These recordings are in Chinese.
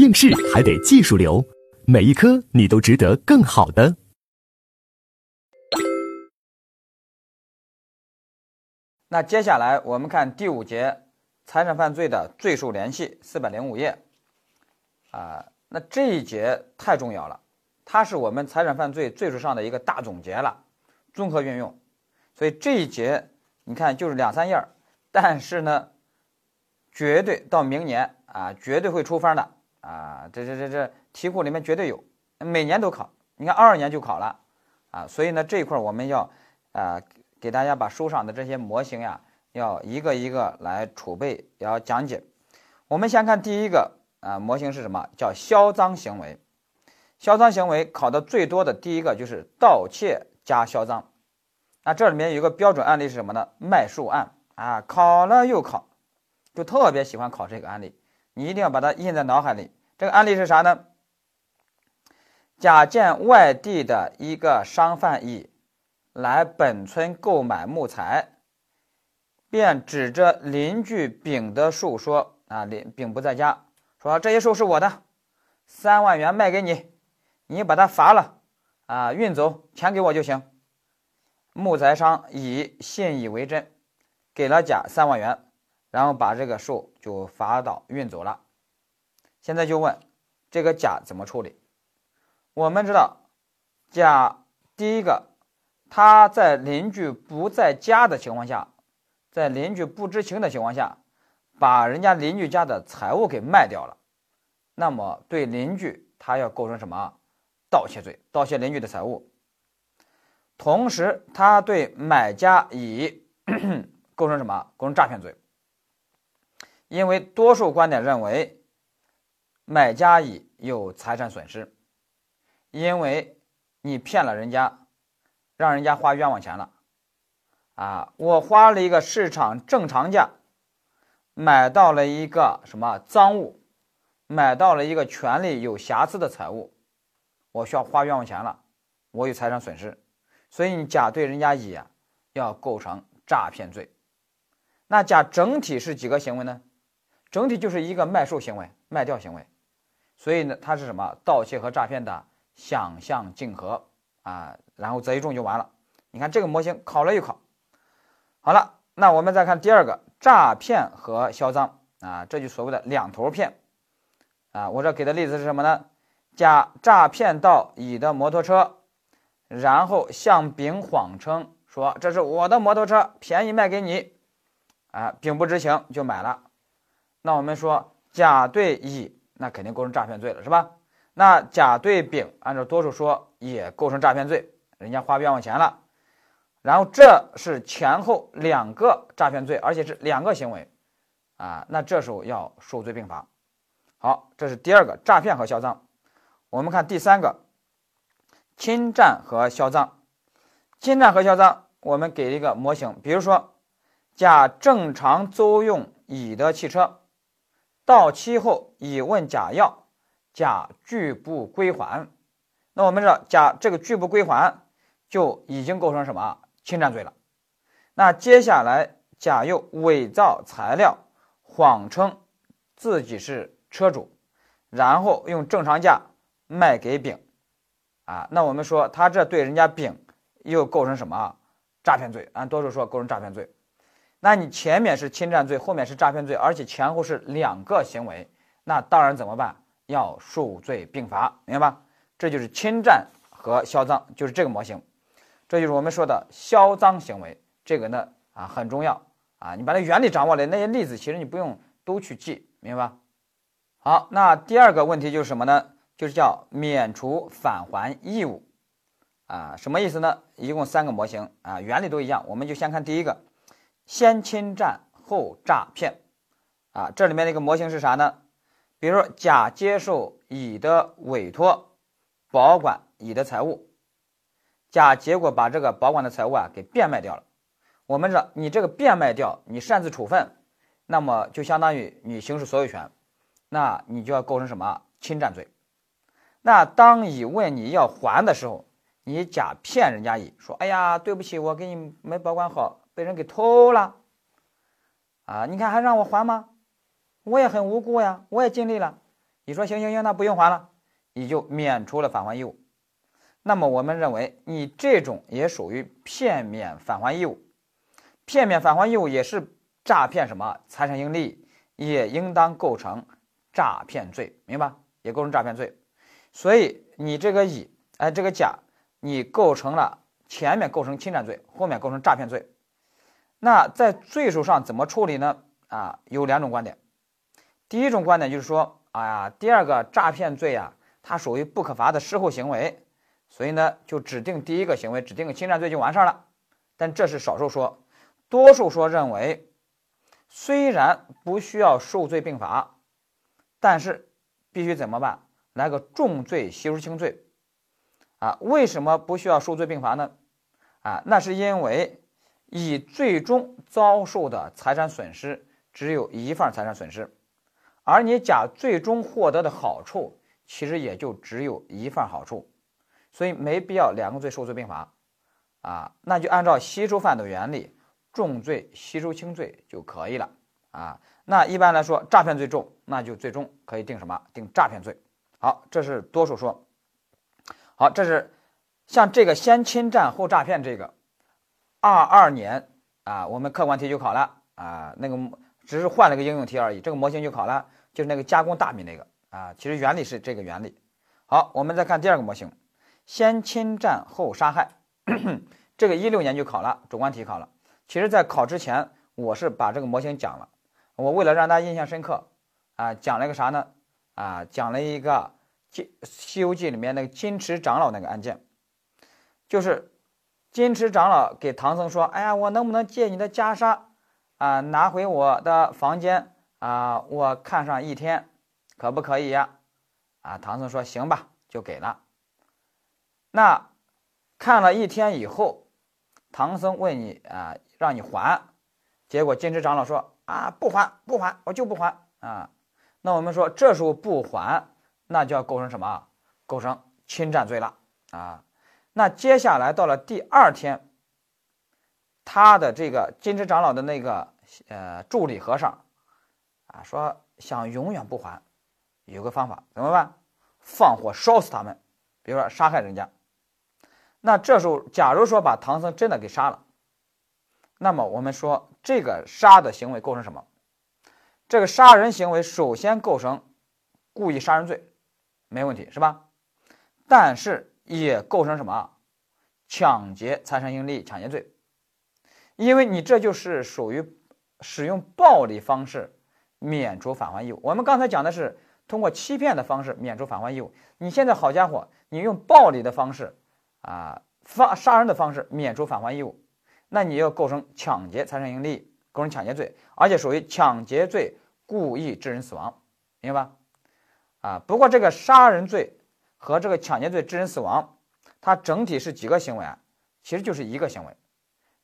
应试还得技术流，每一科你都值得更好的。那接下来我们看第五节财产犯罪的罪数联系，四百零五页。啊，那这一节太重要了，它是我们财产犯罪罪数上的一个大总结了，综合运用。所以这一节你看就是两三页，但是呢，绝对到明年啊，绝对会出分的啊！这这这这题库里面绝对有，每年都考。你看二二年就考了啊，所以呢这一块我们要啊给大家把书上的这些模型呀，要一个一个来储备，要讲解。我们先看第一个。啊，模型是什么？叫销赃行为。销赃行为考的最多的第一个就是盗窃加销赃。那这里面有一个标准案例是什么呢？卖树案啊，考了又考，就特别喜欢考这个案例。你一定要把它印在脑海里。这个案例是啥呢？甲见外地的一个商贩乙来本村购买木材，便指着邻居丙的树说：“啊，邻丙不在家。”说这些树是我的，三万元卖给你，你把它伐了，啊，运走，钱给我就行。木材商乙信以为真，给了甲三万元，然后把这个树就伐倒运走了。现在就问这个甲怎么处理？我们知道，甲第一个，他在邻居不在家的情况下，在邻居不知情的情况下。把人家邻居家的财物给卖掉了，那么对邻居他要构成什么盗窃罪？盗窃邻居的财物。同时，他对买家乙 构成什么？构成诈骗罪。因为多数观点认为，买家乙有财产损失，因为你骗了人家，让人家花冤枉钱了。啊，我花了一个市场正常价。买到了一个什么赃物，买到了一个权利有瑕疵的财物，我需要花冤枉钱了，我有财产损失，所以你甲对人家乙啊要构成诈骗罪。那甲整体是几个行为呢？整体就是一个卖售行为、卖掉行为，所以呢它是什么盗窃和诈骗的想象竞合啊，然后择一重就完了。你看这个模型考了又考，好了，那我们再看第二个。诈骗和销赃啊，这就所谓的两头骗啊。我这给的例子是什么呢？甲诈骗到乙的摩托车，然后向丙谎称说这是我的摩托车，便宜卖给你啊。丙不知情就买了。那我们说甲对乙，那肯定构成诈骗罪了，是吧？那甲对丙，按照多数说也构成诈骗罪，人家花冤枉钱了。然后这是前后两个诈骗罪，而且是两个行为，啊，那这时候要数罪并罚。好，这是第二个诈骗和销赃。我们看第三个侵占和销赃。侵占和销赃，我们给一个模型，比如说甲正常租用乙的汽车，到期后乙问甲要，甲拒不归还。那我们知道甲这个拒不归还，就已经构成什么？侵占罪了，那接下来甲又伪造材料，谎称自己是车主，然后用正常价卖给丙，啊，那我们说他这对人家丙又构成什么诈骗罪？按多数说构成诈骗罪。那你前面是侵占罪，后面是诈骗罪，而且前后是两个行为，那当然怎么办？要数罪并罚，明白吧？这就是侵占和销赃，就是这个模型。这就是我们说的销赃行为，这个呢啊很重要啊，你把那原理掌握了，那些例子其实你不用都去记，明白吧？好，那第二个问题就是什么呢？就是叫免除返还义务啊，什么意思呢？一共三个模型啊，原理都一样，我们就先看第一个，先侵占后诈骗啊，这里面的一个模型是啥呢？比如说甲接受乙的委托，保管乙的财物。甲结果把这个保管的财物啊给变卖掉了，我们说你这个变卖掉，你擅自处分，那么就相当于你行使所有权，那你就要构成什么侵占罪？那当乙问你要还的时候，你甲骗人家乙说：“哎呀，对不起，我给你没保管好，被人给偷了，啊，你看还让我还吗？我也很无辜呀，我也尽力了。”你说行行行，那不用还了，你就免除了返还义务。那么我们认为你这种也属于片面返还义务，片面返还义务也是诈骗什么财产性利，也应当构成诈骗罪，明白？也构成诈骗罪。所以你这个乙，哎，这个甲，你构成了前面构成侵占罪，后面构成诈骗罪。那在罪数上怎么处理呢？啊，有两种观点。第一种观点就是说，哎呀，第二个诈骗罪啊，它属于不可罚的事后行为。所以呢，就指定第一个行为，指定个侵占罪就完事儿了。但这是少数说，多数说认为，虽然不需要数罪并罚，但是必须怎么办？来个重罪吸收轻罪。啊，为什么不需要数罪并罚呢？啊，那是因为乙最终遭受的财产损失只有一份财产损失，而你甲最终获得的好处其实也就只有一份好处。所以没必要两个罪数罪并罚，啊，那就按照吸收犯的原理，重罪吸收轻罪就可以了，啊，那一般来说诈骗罪重，那就最终可以定什么？定诈骗罪。好，这是多数说。好，这是像这个先侵占后诈骗这个，二二年啊，我们客观题就考了啊，那个只是换了个应用题而已，这个模型就考了，就是那个加工大米那个啊，其实原理是这个原理。好，我们再看第二个模型。先侵占后杀害，这个一六年就考了，主观题考了。其实，在考之前，我是把这个模型讲了。我为了让大家印象深刻，啊，讲了一个啥呢？啊，讲了一个《金西游记》里面那个金池长老那个案件，就是金池长老给唐僧说：“哎呀，我能不能借你的袈裟啊，拿回我的房间啊？我看上一天，可不可以呀？”啊，唐僧说：“行吧，就给了。”那看了一天以后，唐僧问你啊，让你还，结果金池长老说啊，不还不还，我就不还啊。那我们说这时候不还，那就要构成什么？构成侵占罪了啊。那接下来到了第二天，他的这个金池长老的那个呃助理和尚啊，说想永远不还，有个方法怎么办？放火烧死他们，比如说杀害人家。那这时候，假如说把唐僧真的给杀了，那么我们说这个杀的行为构成什么？这个杀人行为首先构成故意杀人罪，没问题是吧？但是也构成什么？抢劫财产性利益抢劫罪，因为你这就是属于使用暴力方式免除返还义务。我们刚才讲的是通过欺骗的方式免除返还义务，你现在好家伙，你用暴力的方式。啊，发杀人的方式免除返还义务，那你要构成抢劫财产性利益，构成抢劫罪，而且属于抢劫罪故意致人死亡，明白吧？啊，不过这个杀人罪和这个抢劫罪致人死亡，它整体是几个行为啊？其实就是一个行为。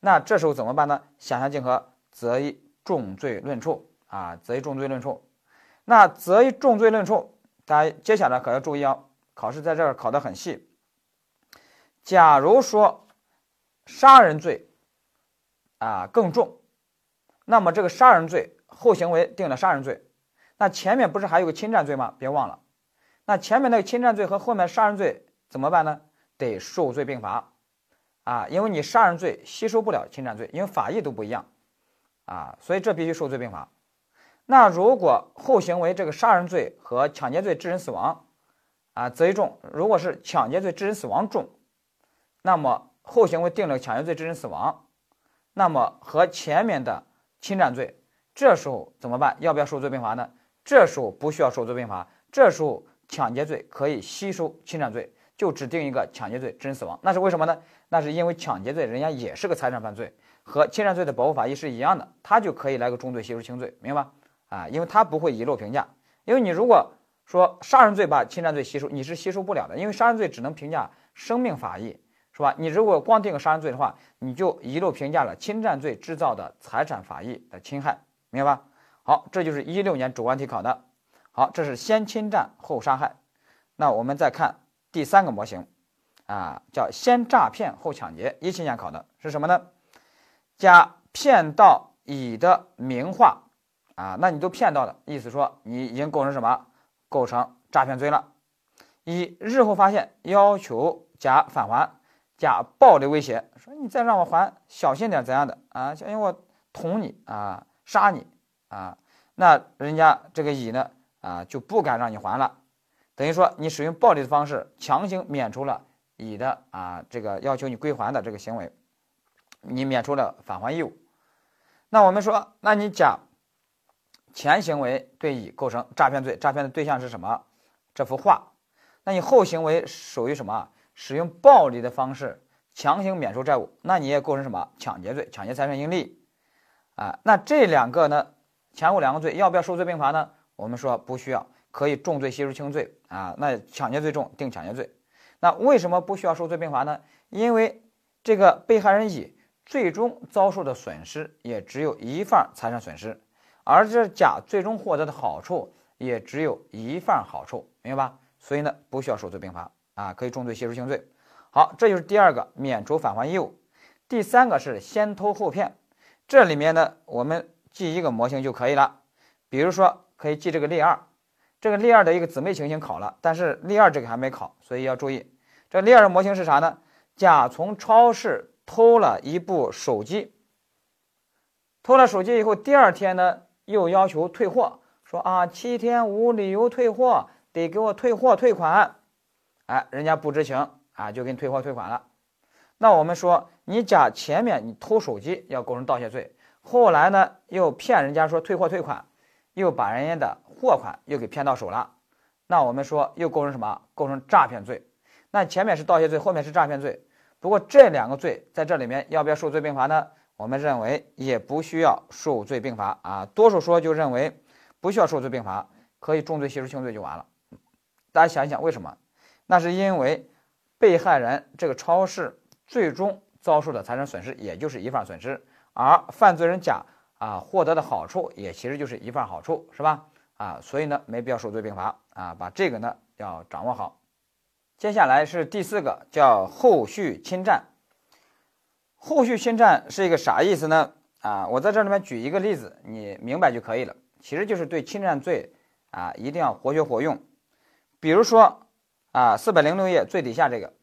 那这时候怎么办呢？想象竞合，择一重罪论处啊，择一重罪论处。那择一重罪论处，大家接下来可要注意啊，考试在这儿考得很细。假如说杀人罪啊更重，那么这个杀人罪后行为定了杀人罪，那前面不是还有个侵占罪吗？别忘了，那前面那个侵占罪和后面杀人罪怎么办呢？得数罪并罚啊，因为你杀人罪吸收不了侵占罪，因为法益都不一样啊，所以这必须数罪并罚。那如果后行为这个杀人罪和抢劫罪致人死亡啊择一重，如果是抢劫罪致人死亡重。那么后行为定了抢劫罪致人死亡，那么和前面的侵占罪，这时候怎么办？要不要数罪并罚呢？这时候不需要数罪并罚，这时候抢劫罪可以吸收侵占罪，就只定一个抢劫罪致人死亡。那是为什么呢？那是因为抢劫罪人家也是个财产犯罪，和侵占罪的保护法益是一样的，他就可以来个重罪吸收轻罪，明白啊？因为他不会遗漏评价，因为你如果说杀人罪把侵占罪吸收，你是吸收不了的，因为杀人罪只能评价生命法益。是吧？你如果光定个杀人罪的话，你就一路评价了侵占罪制造的财产法益的侵害，明白吧？好，这就是一六年主观题考的。好，这是先侵占后杀害。那我们再看第三个模型，啊，叫先诈骗后抢劫。一七年考的是什么呢？甲骗到乙的名画，啊，那你都骗到了，意思说你已经构成什么？构成诈骗罪了。乙日后发现要求甲返还，甲暴力威胁说：“你再让我还，小心点怎样的啊？小心我捅你啊，杀你啊！”那人家这个乙呢啊就不敢让你还了，等于说你使用暴力的方式强行免除了乙的啊这个要求你归还的这个行为，你免除了返还义务。那我们说，那你甲前行为对乙构成诈骗罪，诈骗的对象是什么？这幅画。那你后行为属于什么？使用暴力的方式强行免除债务，那你也构成什么？抢劫罪，抢劫财产盈利。啊，那这两个呢？前后两个罪要不要数罪并罚呢？我们说不需要，可以重罪吸收轻罪啊。那抢劫罪重，定抢劫罪。那为什么不需要数罪并罚呢？因为这个被害人乙最终遭受的损失也只有一份财产损失，而这甲最终获得的好处也只有一份好处，明白吧？所以呢，不需要数罪并罚啊，可以重罪吸收轻罪。好，这就是第二个免除返还义务。第三个是先偷后骗，这里面呢，我们。记一个模型就可以了，比如说可以记这个例二，这个例二的一个姊妹情形考了，但是例二这个还没考，所以要注意。这例二的模型是啥呢？甲从超市偷了一部手机，偷了手机以后，第二天呢又要求退货，说啊七天无理由退货，得给我退货退款。哎，人家不知情啊，就给你退货退款了。那我们说，你甲前面你偷手机要构成盗窃罪。后来呢，又骗人家说退货退款，又把人家的货款又给骗到手了，那我们说又构成什么？构成诈骗罪。那前面是盗窃罪，后面是诈骗罪。不过这两个罪在这里面要不要数罪并罚呢？我们认为也不需要数罪并罚啊。多数说就认为不需要数罪并罚，可以重罪吸收轻罪就完了。大家想一想为什么？那是因为被害人这个超市最终遭受的财产损失也就是一份损失。而犯罪人甲啊获得的好处也其实就是一份好处，是吧？啊，所以呢没必要数罪并罚啊，把这个呢要掌握好。接下来是第四个，叫后续侵占。后续侵占是一个啥意思呢？啊，我在这里面举一个例子，你明白就可以了。其实就是对侵占罪啊一定要活学活用。比如说啊，四百零六页最底下这个，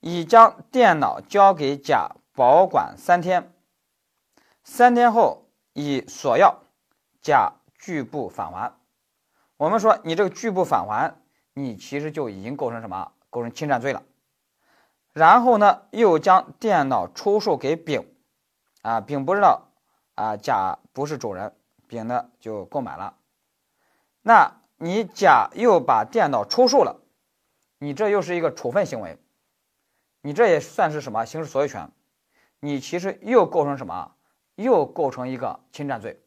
乙将电脑交给甲保管三天。三天后，乙索要，甲拒不返还。我们说你这个拒不返还，你其实就已经构成什么？构成侵占罪了。然后呢，又将电脑出售给丙，啊，丙不知道，啊，甲不是主人，丙呢就购买了。那你甲又把电脑出售了，你这又是一个处分行为，你这也算是什么？行使所有权，你其实又构成什么？又构成一个侵占罪，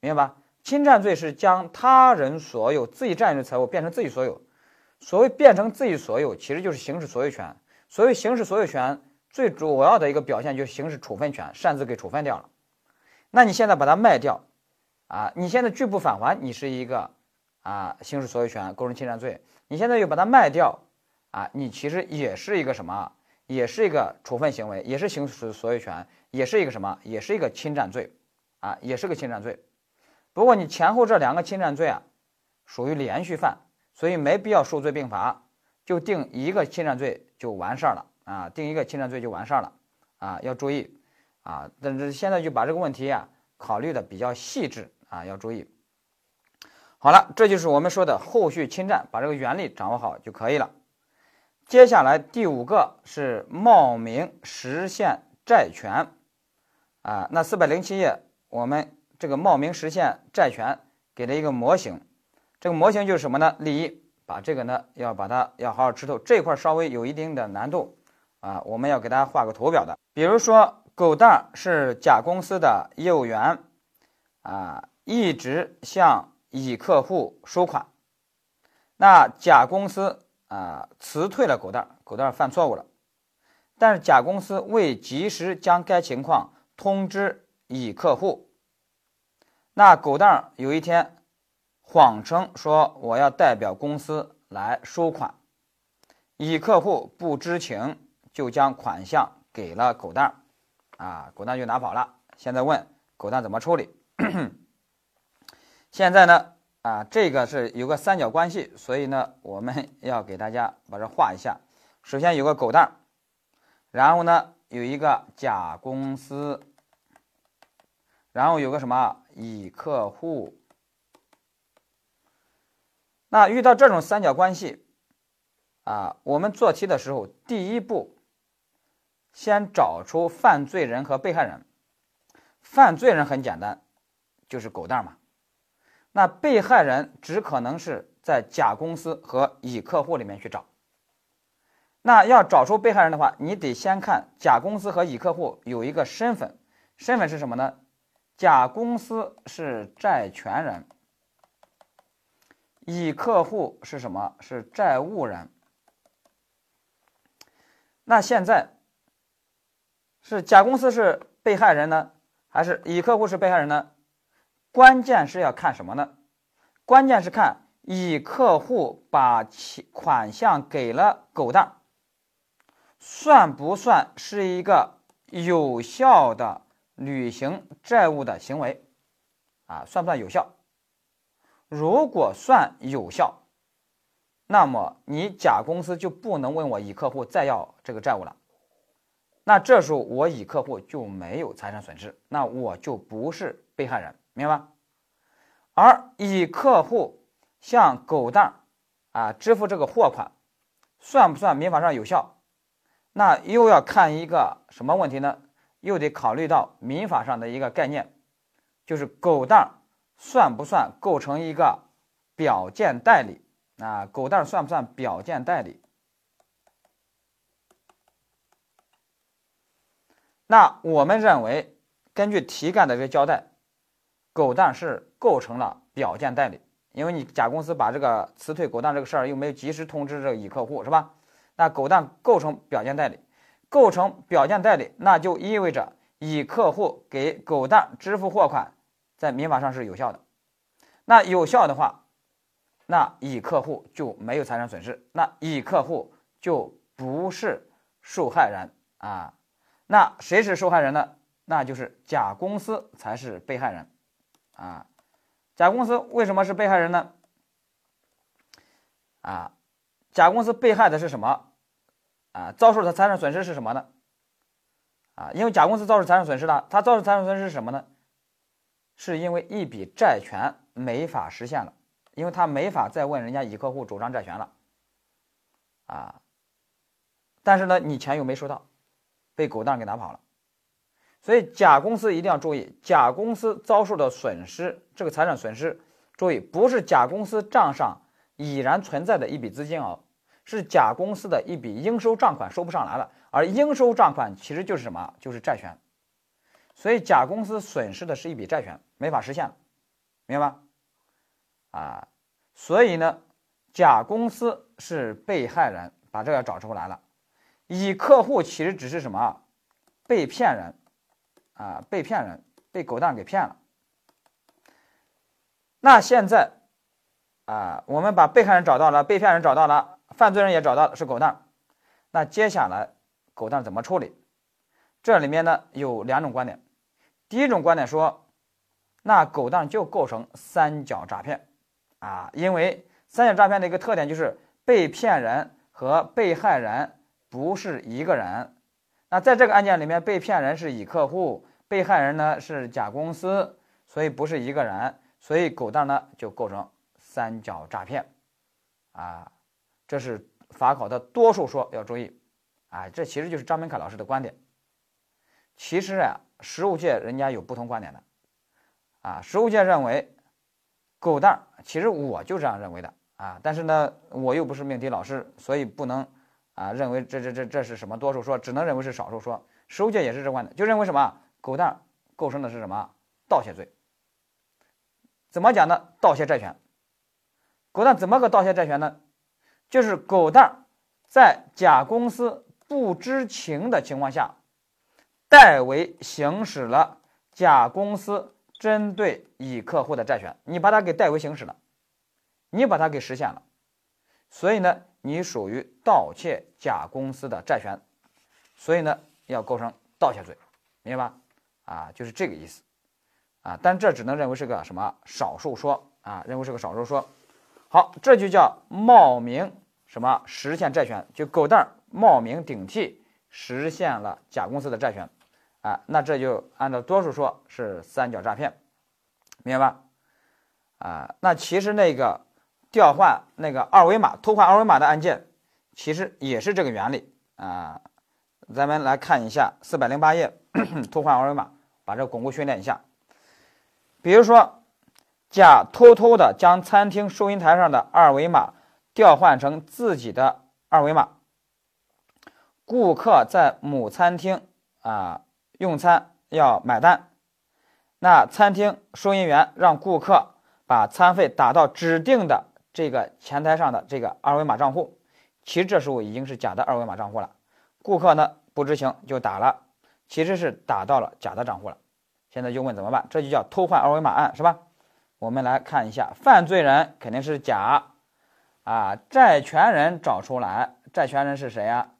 明白吧？侵占罪是将他人所有、自己占有的财物变成自己所有。所谓变成自己所有，其实就是行使所有权。所谓行使所有权，最主要的一个表现就是行使处分权，擅自给处分掉了。那你现在把它卖掉，啊，你现在拒不返还，你是一个啊行使所有权，构成侵占罪。你现在又把它卖掉，啊，你其实也是一个什么？也是一个处分行为，也是行使所有权。也是一个什么？也是一个侵占罪，啊，也是个侵占罪。不过你前后这两个侵占罪啊，属于连续犯，所以没必要数罪并罚，就定一个侵占罪就完事儿了啊，定一个侵占罪就完事儿了啊，要注意啊。但是现在就把这个问题啊考虑的比较细致啊，要注意。好了，这就是我们说的后续侵占，把这个原理掌握好就可以了。接下来第五个是冒名实现债权。啊，那四百零七页，我们这个冒名实现债权给了一个模型，这个模型就是什么呢？例一，把这个呢要把它要好好吃透，这块稍微有一定的难度啊，我们要给大家画个图表的。比如说，狗蛋是甲公司的业务员，啊，一直向乙客户收款，那甲公司啊辞退了狗蛋，狗蛋犯错误了，但是甲公司未及时将该情况。通知乙客户，那狗蛋儿有一天谎称说我要代表公司来收款，乙客户不知情，就将款项给了狗蛋儿啊，狗蛋就拿跑了。现在问狗蛋怎么处理？现在呢啊，这个是有个三角关系，所以呢，我们要给大家把这画一下。首先有个狗蛋儿，然后呢有一个甲公司，然后有个什么乙客户。那遇到这种三角关系，啊，我们做题的时候，第一步先找出犯罪人和被害人。犯罪人很简单，就是狗蛋嘛。那被害人只可能是在甲公司和乙客户里面去找。那要找出被害人的话，你得先看甲公司和乙客户有一个身份，身份是什么呢？甲公司是债权人，乙客户是什么？是债务人。那现在是甲公司是被害人呢，还是乙客户是被害人呢？关键是要看什么呢？关键是看乙客户把钱款项给了狗蛋，算不算是一个有效的履行债务的行为？啊，算不算有效？如果算有效，那么你甲公司就不能问我乙客户再要这个债务了。那这时候我乙客户就没有财产损失，那我就不是被害人。明白吧？而乙客户向狗蛋儿啊支付这个货款，算不算民法上有效？那又要看一个什么问题呢？又得考虑到民法上的一个概念，就是狗蛋算不算构成一个表见代理？啊，狗蛋算不算表见代理？那我们认为，根据题干的这个交代。狗蛋是构成了表见代理，因为你甲公司把这个辞退狗蛋这个事儿又没有及时通知这个乙客户，是吧？那狗蛋构成表见代理，构成表见代理，那就意味着乙客户给狗蛋支付货款，在民法上是有效的。那有效的话，那乙客户就没有财产损失，那乙客户就不是受害人啊。那谁是受害人呢？那就是甲公司才是被害人。啊，甲公司为什么是被害人呢？啊，甲公司被害的是什么？啊，遭受的财产损失是什么呢？啊，因为甲公司遭受财产损失了，他遭受财产损失是什么呢？是因为一笔债权没法实现了，因为他没法再问人家乙客户主张债权了。啊，但是呢，你钱又没收到，被狗蛋给拿跑了。所以甲公司一定要注意，甲公司遭受的损失，这个财产损失，注意不是甲公司账上已然存在的一笔资金额，是甲公司的一笔应收账款收不上来了，而应收账款其实就是什么？就是债权。所以甲公司损失的是一笔债权，没法实现了，明白吗？啊，所以呢，甲公司是被害人，把这个找出来了，乙客户其实只是什么？被骗人。啊，被骗人，被狗蛋给骗了。那现在，啊，我们把被害人找到了，被骗人找到了，犯罪人也找到了，是狗蛋。那接下来，狗蛋怎么处理？这里面呢有两种观点。第一种观点说，那狗蛋就构成三角诈骗啊，因为三角诈骗的一个特点就是被骗人和被害人不是一个人。那在这个案件里面，被骗人是乙客户，被害人呢是甲公司，所以不是一个人，所以狗蛋呢就构成三角诈骗，啊，这是法考的多数说，要注意，啊，这其实就是张明凯老师的观点。其实啊，实务界人家有不同观点的，啊，实务界认为狗蛋儿，其实我就这样认为的，啊，但是呢，我又不是命题老师，所以不能。啊，认为这这这这是什么多数说，只能认为是少数说。实务界也是这观点，就认为什么狗蛋儿构成的是什么盗窃罪？怎么讲呢？盗窃债权。狗蛋怎么个盗窃债权呢？就是狗蛋在甲公司不知情的情况下，代为行使了甲公司针对乙客户的债权，你把它给代为行使了，你把它给实现了，所以呢？你属于盗窃甲公司的债权，所以呢要构成盗窃罪，明白吧？啊，就是这个意思，啊，但这只能认为是个什么少数说。啊，认为是个少数说。好，这就叫冒名什么实现债权，就狗蛋冒名顶替实现了甲公司的债权，啊，那这就按照多数说是三角诈骗，明白吧？啊，那其实那个调换那个二维码偷换二维码的案件，其实也是这个原理啊。咱们来看一下四百零八页，偷换二维码，把这巩固训练一下。比如说，甲偷偷的将餐厅收银台上的二维码调换成自己的二维码，顾客在某餐厅啊用餐要买单，那餐厅收银员让顾客把餐费打到指定的这个前台上的这个二维码账户，其实这时候已经是假的二维码账户了，顾客呢？不知情就打了，其实是打到了假的账户了。现在就问怎么办？这就叫偷换二维码案，是吧？我们来看一下，犯罪人肯定是甲啊，债权人找出来，债权人是谁呀？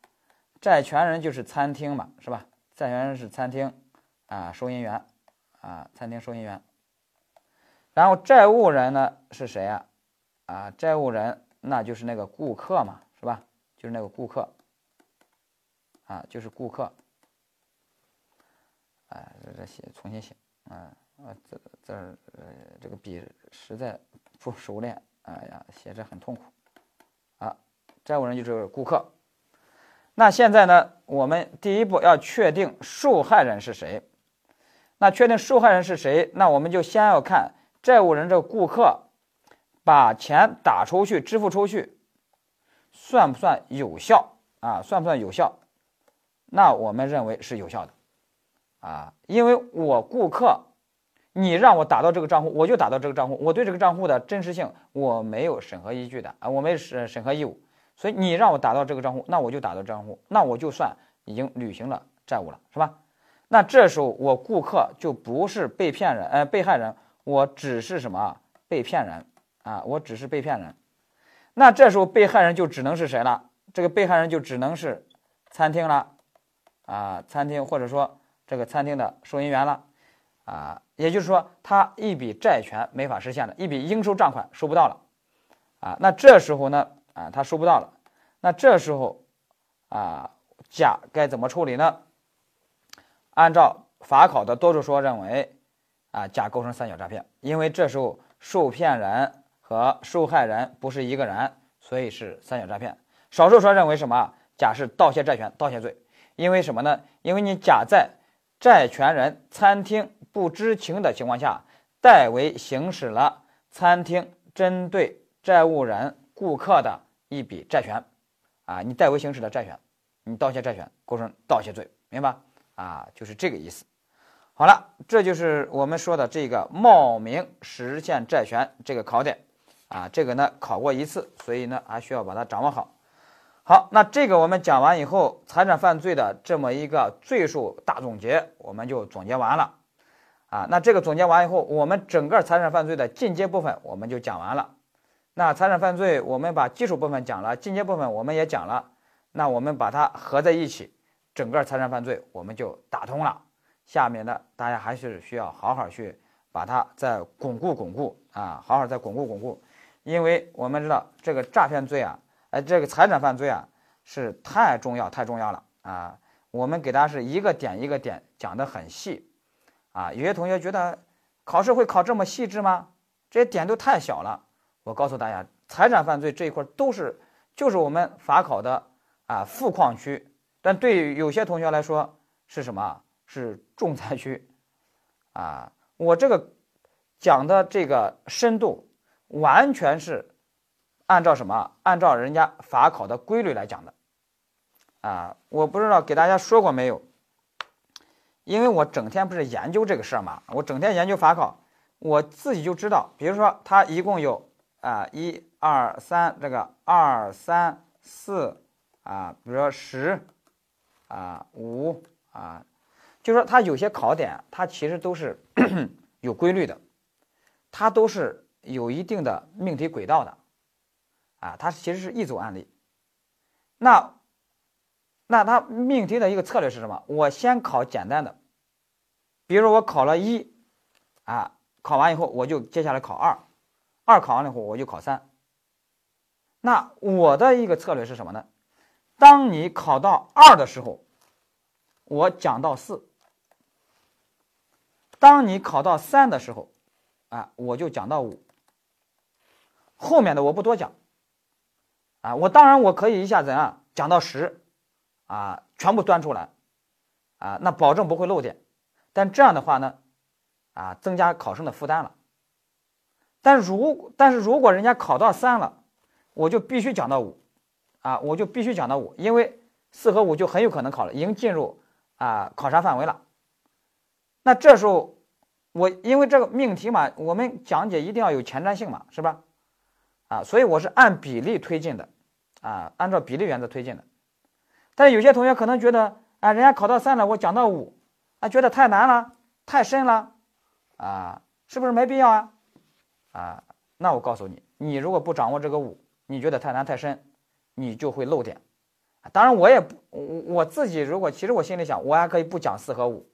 债权人就是餐厅嘛，是吧？债权人是餐厅啊，收银员啊，餐厅收银员。然后债务人呢是谁呀？啊，债务人那就是那个顾客嘛，是吧？就是那个顾客。啊，就是顾客，哎，这这写重新写，啊啊，这这呃这个笔实在不熟练，哎呀，写着很痛苦，啊，债务人就是顾客。那现在呢，我们第一步要确定受害人是谁。那确定受害人是谁，那我们就先要看债务人这个顾客把钱打出去、支付出去，算不算有效啊？算不算有效？那我们认为是有效的，啊，因为我顾客，你让我打到这个账户，我就打到这个账户，我对这个账户的真实性我没有审核依据的啊，我没审审核义务，所以你让我打到这个账户，那我就打到账户，那我就算已经履行了债务了，是吧？那这时候我顾客就不是被骗人，呃，被害人，我只是什么被骗人啊？我只是被骗人，那这时候被害人就只能是谁了？这个被害人就只能是餐厅了。啊，餐厅或者说这个餐厅的收银员了，啊，也就是说他一笔债权没法实现了，一笔应收账款收不到了，啊，那这时候呢，啊，他收不到了，那这时候，啊，甲该怎么处理呢？按照法考的多数说认为，啊，甲构成三角诈骗，因为这时候受骗人和受害人不是一个人，所以是三角诈骗。少数说认为什么？甲是盗窃债权，盗窃罪。因为什么呢？因为你甲在债权人餐厅不知情的情况下，代为行使了餐厅针对债务人顾客的一笔债权，啊，你代为行使了债权，你盗窃债权构成盗窃罪，明白？啊，就是这个意思。好了，这就是我们说的这个冒名实现债权这个考点，啊，这个呢考过一次，所以呢还需要把它掌握好。好，那这个我们讲完以后，财产犯罪的这么一个罪数大总结，我们就总结完了。啊，那这个总结完以后，我们整个财产犯罪的进阶部分我们就讲完了。那财产犯罪，我们把基础部分讲了，进阶部分我们也讲了。那我们把它合在一起，整个财产犯罪我们就打通了。下面呢，大家还是需要好好去把它再巩固巩固啊，好好再巩固巩固，因为我们知道这个诈骗罪啊。哎，这个财产犯罪啊，是太重要太重要了啊！我们给大家是一个点一个点讲的很细啊。有些同学觉得考试会考这么细致吗？这些点都太小了。我告诉大家，财产犯罪这一块都是就是我们法考的啊副矿区，但对于有些同学来说是什么？是重灾区啊！我这个讲的这个深度完全是。按照什么？按照人家法考的规律来讲的，啊，我不知道给大家说过没有？因为我整天不是研究这个事儿嘛，我整天研究法考，我自己就知道，比如说它一共有啊一二三这个二三四啊，比如说十啊五啊，就说它有些考点，它其实都是 有规律的，它都是有一定的命题轨道的。啊，它其实是一组案例，那，那它命题的一个策略是什么？我先考简单的，比如我考了一，啊，考完以后我就接下来考二，二考完了以后我就考三。那我的一个策略是什么呢？当你考到二的时候，我讲到四；当你考到三的时候，啊，我就讲到五。后面的我不多讲。啊，我当然我可以一下子啊讲到十，啊，全部端出来，啊，那保证不会漏点。但这样的话呢，啊，增加考生的负担了。但如但是如果人家考到三了，我就必须讲到五，啊，我就必须讲到五，因为四和五就很有可能考了，已经进入啊考察范围了。那这时候我因为这个命题嘛，我们讲解一定要有前瞻性嘛，是吧？啊，所以我是按比例推进的，啊，按照比例原则推进的。但是有些同学可能觉得，啊，人家考到三了，我讲到五，啊，觉得太难了，太深了，啊，是不是没必要啊？啊，那我告诉你，你如果不掌握这个五，你觉得太难太深，你就会漏点。当然，我也不，我我自己如果其实我心里想，我还可以不讲四和五，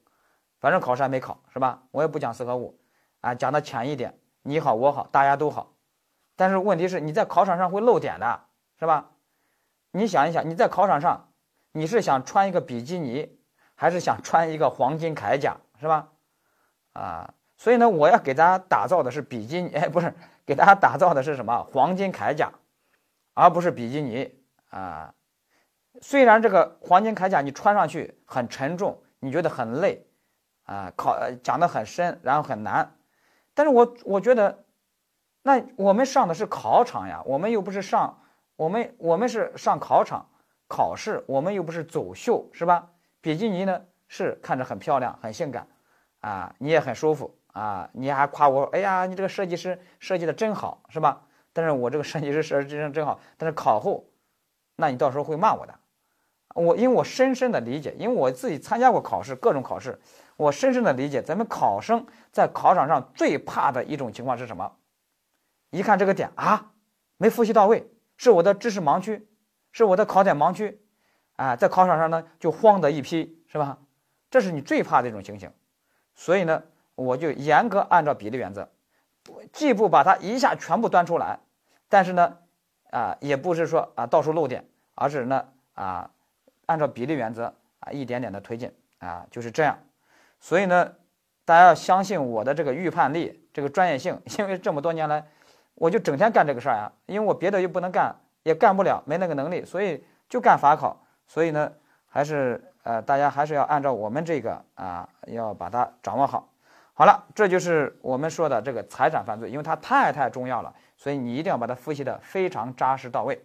反正考试还没考，是吧？我也不讲四和五，啊，讲的浅一点，你好我好大家都好。但是问题是你在考场上会漏点的，是吧？你想一想，你在考场上，你是想穿一个比基尼，还是想穿一个黄金铠甲，是吧？啊。所以呢，我要给大家打造的是比基尼，哎，不是给大家打造的是什么黄金铠甲，而不是比基尼啊。虽然这个黄金铠甲你穿上去很沉重，你觉得很累啊，考讲的很深，然后很难，但是我我觉得，那我们上的是考场呀，我们又不是上我们我们是上考场考试，我们又不是走秀，是吧？比基尼呢是看着很漂亮，很性感啊，你也很舒服。啊，你还夸我？哎呀，你这个设计师设计的真好，是吧？但是我这个设计师设计的真好，但是考后，那你到时候会骂我的。我因为我深深的理解，因为我自己参加过考试，各种考试，我深深的理解，咱们考生在考场上最怕的一种情况是什么？一看这个点啊，没复习到位，是我的知识盲区，是我的考点盲区，啊，在考场上呢就慌得一批，是吧？这是你最怕的一种情形，所以呢。我就严格按照比例原则，既不把它一下全部端出来，但是呢，啊，也不是说啊到处漏点，而是呢啊，按照比例原则啊一点点的推进啊，就是这样。所以呢，大家要相信我的这个预判力，这个专业性，因为这么多年来，我就整天干这个事儿呀，因为我别的又不能干，也干不了，没那个能力，所以就干法考。所以呢，还是呃，大家还是要按照我们这个啊，要把它掌握好。好了，这就是我们说的这个财产犯罪，因为它太太重要了，所以你一定要把它复习的非常扎实到位。